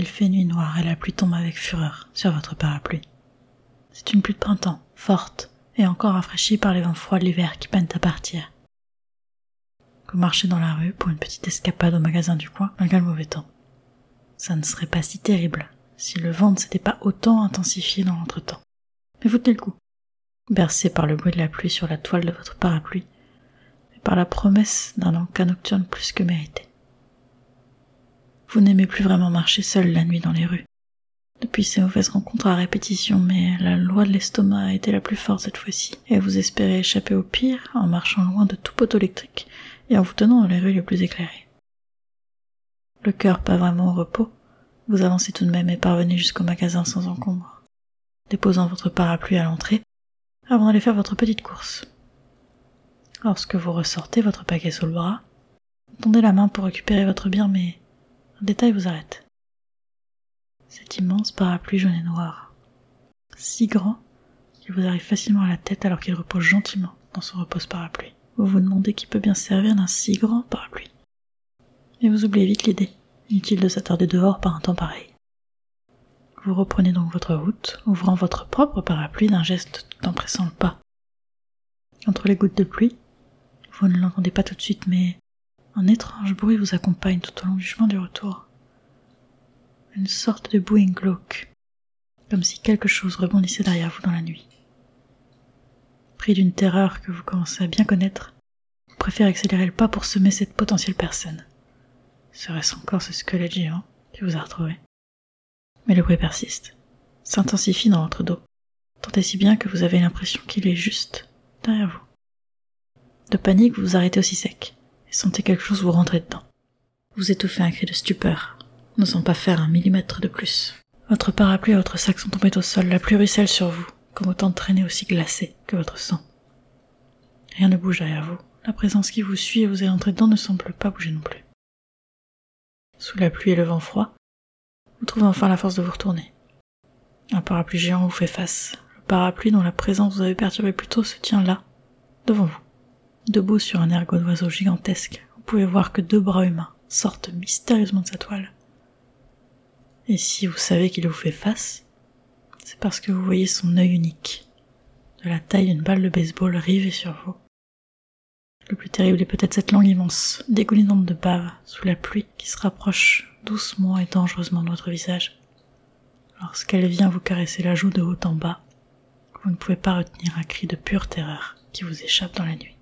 Il fait nuit noire et la pluie tombe avec fureur sur votre parapluie. C'est une pluie de printemps, forte, et encore rafraîchie par les vents froids de l'hiver qui peinent à partir. Vous marchez dans la rue pour une petite escapade au magasin du coin, malgré le mauvais temps. Ça ne serait pas si terrible si le vent ne s'était pas autant intensifié dans l'entretemps. Mais vous tenez le coup, bercé par le bruit de la pluie sur la toile de votre parapluie, et par la promesse d'un encas nocturne plus que mérité. Vous n'aimez plus vraiment marcher seul la nuit dans les rues. Depuis ces mauvaises rencontres à répétition, mais la loi de l'estomac a été la plus forte cette fois-ci, et vous espérez échapper au pire en marchant loin de tout poteau électrique et en vous tenant dans les rues les plus éclairées. Le cœur pas vraiment au repos, vous avancez tout de même et parvenez jusqu'au magasin sans encombre, déposant votre parapluie à l'entrée avant d'aller faire votre petite course. Lorsque vous ressortez votre paquet sous le bras, tendez la main pour récupérer votre bien, mais détail vous arrête. Cet immense parapluie jaune et noir, si grand qu'il vous arrive facilement à la tête alors qu'il repose gentiment dans son repose-parapluie. Vous vous demandez qui peut bien servir d'un si grand parapluie. Mais vous oubliez vite l'idée, inutile de s'attarder dehors par un temps pareil. Vous reprenez donc votre route, ouvrant votre propre parapluie d'un geste tout en pressant le pas. Entre les gouttes de pluie, vous ne l'entendez pas tout de suite, mais un étrange bruit vous accompagne tout au long du chemin du retour. Une sorte de bouing glauque, comme si quelque chose rebondissait derrière vous dans la nuit. Pris d'une terreur que vous commencez à bien connaître, vous préférez accélérer le pas pour semer cette potentielle personne. Serait-ce encore ce squelette géant qui vous a retrouvé Mais le bruit persiste, s'intensifie dans votre dos, tant et si bien que vous avez l'impression qu'il est juste derrière vous. De panique, vous vous arrêtez aussi sec sentez quelque chose vous rentrer dedans. Vous étouffez un cri de stupeur, n'osant pas faire un millimètre de plus. Votre parapluie et votre sac sont tombés au sol, la pluie ruisselle sur vous, comme autant de traînées aussi glacées que votre sang. Rien ne bouge derrière vous. La présence qui vous suit et vous est entrée dedans ne semble pas bouger non plus. Sous la pluie et le vent froid, vous trouvez enfin la force de vous retourner. Un parapluie géant vous fait face. Le parapluie dont la présence vous avait perturbé plus tôt se tient là, devant vous. Debout sur un ergot d'oiseau gigantesque, vous pouvez voir que deux bras humains sortent mystérieusement de sa toile. Et si vous savez qu'il vous fait face, c'est parce que vous voyez son œil unique, de la taille d'une balle de baseball rivée sur vous. Le plus terrible est peut-être cette langue immense, dégoulinante de bave, sous la pluie, qui se rapproche doucement et dangereusement de votre visage. Lorsqu'elle vient vous caresser la joue de haut en bas, vous ne pouvez pas retenir un cri de pure terreur qui vous échappe dans la nuit.